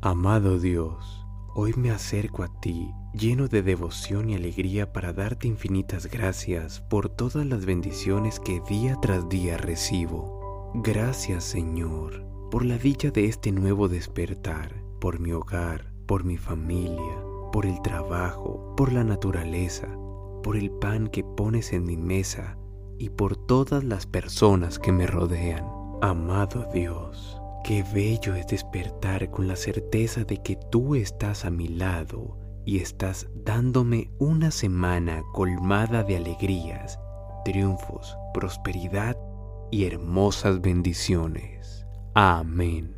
Amado Dios, hoy me acerco a ti lleno de devoción y alegría para darte infinitas gracias por todas las bendiciones que día tras día recibo. Gracias Señor por la dicha de este nuevo despertar, por mi hogar, por mi familia, por el trabajo, por la naturaleza, por el pan que pones en mi mesa y por todas las personas que me rodean. Amado Dios, Qué bello es despertar con la certeza de que tú estás a mi lado y estás dándome una semana colmada de alegrías, triunfos, prosperidad y hermosas bendiciones. Amén.